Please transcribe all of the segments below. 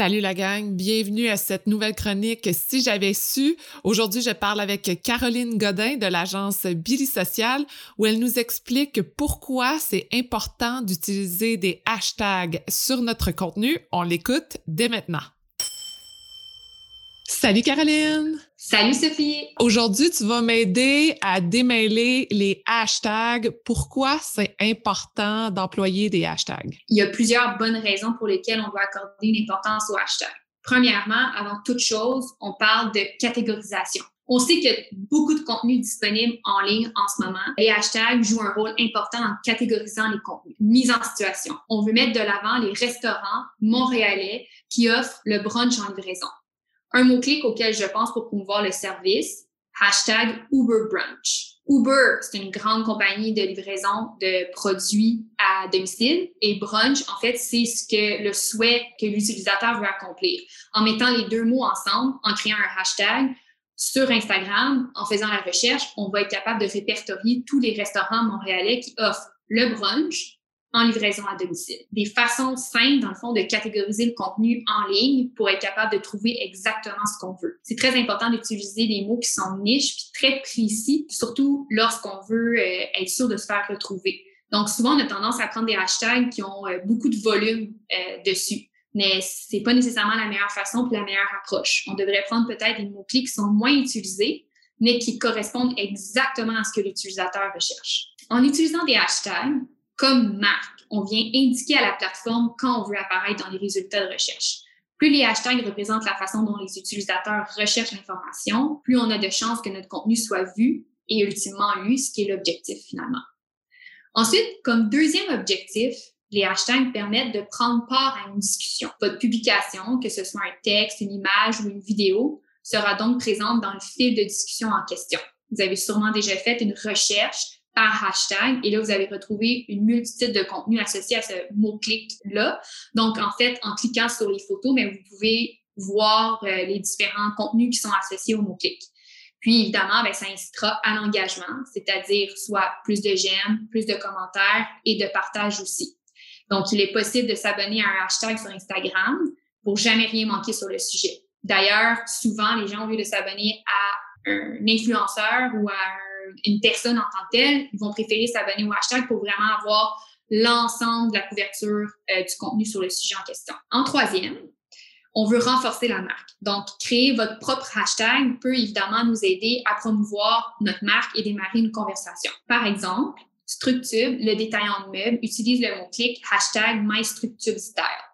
Salut la gang, bienvenue à cette nouvelle chronique Si j'avais su. Aujourd'hui, je parle avec Caroline Godin de l'agence Billy Social où elle nous explique pourquoi c'est important d'utiliser des hashtags sur notre contenu. On l'écoute dès maintenant. Salut Caroline! Salut Sophie! Aujourd'hui, tu vas m'aider à démêler les hashtags. Pourquoi c'est important d'employer des hashtags? Il y a plusieurs bonnes raisons pour lesquelles on doit accorder une importance aux hashtags. Premièrement, avant toute chose, on parle de catégorisation. On sait qu'il y a beaucoup de contenu disponible en ligne en ce moment. Les hashtags jouent un rôle important en catégorisant les contenus. Mise en situation. On veut mettre de l'avant les restaurants montréalais qui offrent le brunch en livraison. Un mot-clic auquel je pense pour promouvoir le service, hashtag Uber Brunch. Uber, c'est une grande compagnie de livraison de produits à domicile et brunch, en fait, c'est ce que le souhait que l'utilisateur veut accomplir. En mettant les deux mots ensemble, en créant un hashtag sur Instagram, en faisant la recherche, on va être capable de répertorier tous les restaurants montréalais qui offrent le brunch en livraison à domicile. Des façons simples, dans le fond, de catégoriser le contenu en ligne pour être capable de trouver exactement ce qu'on veut. C'est très important d'utiliser des mots qui sont niches puis très précis, surtout lorsqu'on veut euh, être sûr de se faire retrouver. Donc, souvent, on a tendance à prendre des hashtags qui ont euh, beaucoup de volume euh, dessus. Mais c'est pas nécessairement la meilleure façon puis la meilleure approche. On devrait prendre peut-être des mots-clés qui sont moins utilisés, mais qui correspondent exactement à ce que l'utilisateur recherche. En utilisant des hashtags, comme marque, on vient indiquer à la plateforme quand on veut apparaître dans les résultats de recherche. Plus les hashtags représentent la façon dont les utilisateurs recherchent l'information, plus on a de chances que notre contenu soit vu et ultimement lu, ce qui est l'objectif finalement. Ensuite, comme deuxième objectif, les hashtags permettent de prendre part à une discussion. Votre publication, que ce soit un texte, une image ou une vidéo, sera donc présente dans le fil de discussion en question. Vous avez sûrement déjà fait une recherche par hashtag. Et là, vous allez retrouver une multitude de contenus associés à ce mot-clic-là. Donc, en fait, en cliquant sur les photos, mais vous pouvez voir euh, les différents contenus qui sont associés au mot-clic. Puis, évidemment, ben, ça incitera à l'engagement, c'est-à-dire soit plus de j'aime, plus de commentaires et de partage aussi. Donc, il est possible de s'abonner à un hashtag sur Instagram pour jamais rien manquer sur le sujet. D'ailleurs, souvent, les gens, au lieu de s'abonner à un influenceur ou à un une personne en tant que telle, ils vont préférer s'abonner au hashtag pour vraiment avoir l'ensemble de la couverture euh, du contenu sur le sujet en question. En troisième, on veut renforcer la marque. Donc, créer votre propre hashtag peut évidemment nous aider à promouvoir notre marque et démarrer une conversation. Par exemple, Structube, le détaillant de meubles, utilise le mot-clic hashtag MyStructubeStyle.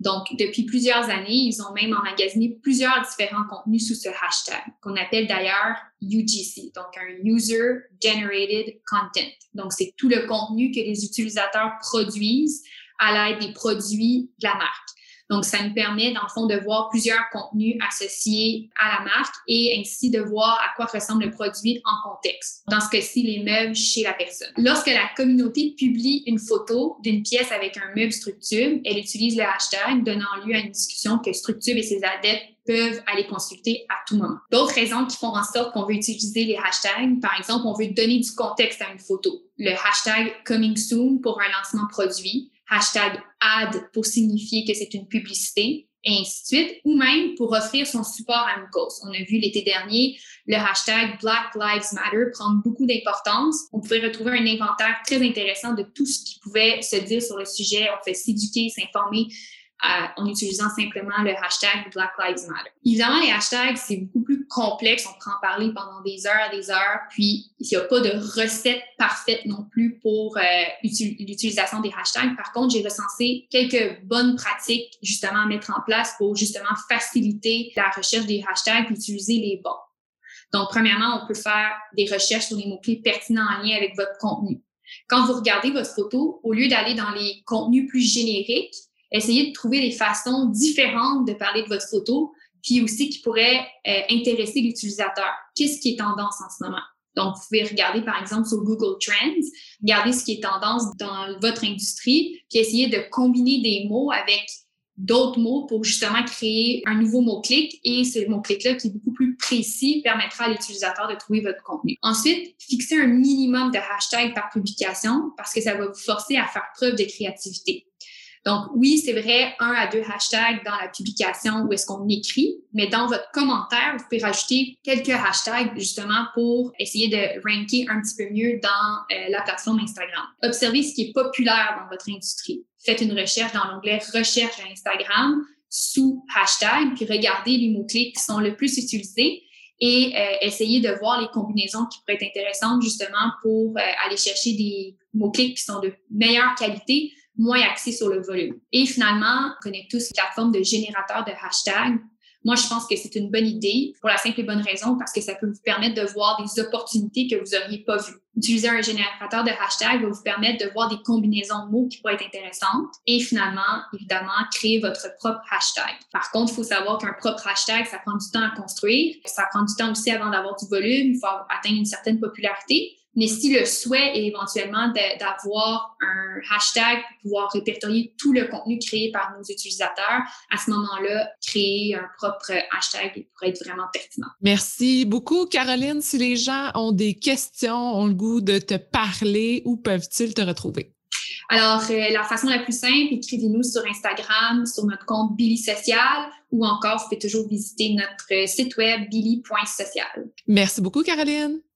Donc, depuis plusieurs années, ils ont même emmagasiné plusieurs différents contenus sous ce hashtag, qu'on appelle d'ailleurs UGC, donc un User Generated Content. Donc, c'est tout le contenu que les utilisateurs produisent à l'aide des produits de la marque. Donc, ça nous permet, dans le fond, de voir plusieurs contenus associés à la marque et ainsi de voir à quoi ressemble le produit en contexte. Dans ce cas-ci, les meubles chez la personne. Lorsque la communauté publie une photo d'une pièce avec un meuble Structube, elle utilise le hashtag, donnant lieu à une discussion que Structube et ses adeptes peuvent aller consulter à tout moment. D'autres raisons qui font en sorte qu'on veut utiliser les hashtags, par exemple, on veut donner du contexte à une photo. Le hashtag coming soon pour un lancement produit, hashtag ad pour signifier que c'est une publicité, et ainsi de suite, ou même pour offrir son support à une cause. On a vu l'été dernier le hashtag Black Lives Matter prendre beaucoup d'importance. On pouvait retrouver un inventaire très intéressant de tout ce qui pouvait se dire sur le sujet. On fait s'éduquer, s'informer en utilisant simplement le hashtag Black Lives Matter. Évidemment, les hashtags, c'est beaucoup complexe. On pourrait en parler pendant des heures et des heures. Puis, il n'y a pas de recette parfaite non plus pour euh, l'utilisation des hashtags. Par contre, j'ai recensé quelques bonnes pratiques justement à mettre en place pour justement faciliter la recherche des hashtags et utiliser les bons. Donc, premièrement, on peut faire des recherches sur les mots-clés pertinents en lien avec votre contenu. Quand vous regardez votre photo, au lieu d'aller dans les contenus plus génériques, essayez de trouver des façons différentes de parler de votre photo, puis aussi qui pourraient euh, intéresser l'utilisateur. Qu'est-ce qui est tendance en ce moment? Donc, vous pouvez regarder, par exemple, sur Google Trends, regarder ce qui est tendance dans votre industrie, puis essayer de combiner des mots avec d'autres mots pour justement créer un nouveau mot-clic et ce mot-clic-là qui est beaucoup plus précis permettra à l'utilisateur de trouver votre contenu. Ensuite, fixez un minimum de hashtags par publication parce que ça va vous forcer à faire preuve de créativité. Donc, oui, c'est vrai, un à deux hashtags dans la publication où est-ce qu'on écrit, mais dans votre commentaire, vous pouvez rajouter quelques hashtags justement pour essayer de ranker un petit peu mieux dans euh, la plateforme Instagram. Observez ce qui est populaire dans votre industrie. Faites une recherche dans l'onglet Recherche Instagram sous hashtag, puis regardez les mots-clés qui sont le plus utilisés et euh, essayez de voir les combinaisons qui pourraient être intéressantes justement pour euh, aller chercher des mots-clés qui sont de meilleure qualité moins axé sur le volume. Et finalement, on connaît tous la forme de générateur de hashtags. Moi, je pense que c'est une bonne idée pour la simple et bonne raison parce que ça peut vous permettre de voir des opportunités que vous n'auriez pas vues. Utiliser un générateur de hashtags va vous permettre de voir des combinaisons de mots qui pourraient être intéressantes et finalement, évidemment, créer votre propre hashtag. Par contre, il faut savoir qu'un propre hashtag, ça prend du temps à construire. Ça prend du temps aussi avant d'avoir du volume. Il faut atteindre une certaine popularité. Mais si le souhait est éventuellement d'avoir un hashtag pour pouvoir répertorier tout le contenu créé par nos utilisateurs, à ce moment-là, créer un propre hashtag pourrait être vraiment pertinent. Merci beaucoup, Caroline. Si les gens ont des questions, ont le goût de te parler, où peuvent-ils te retrouver? Alors, euh, la façon la plus simple, écrivez-nous sur Instagram, sur notre compte Billy Social, ou encore, vous pouvez toujours visiter notre site web billy.social. Merci beaucoup, Caroline.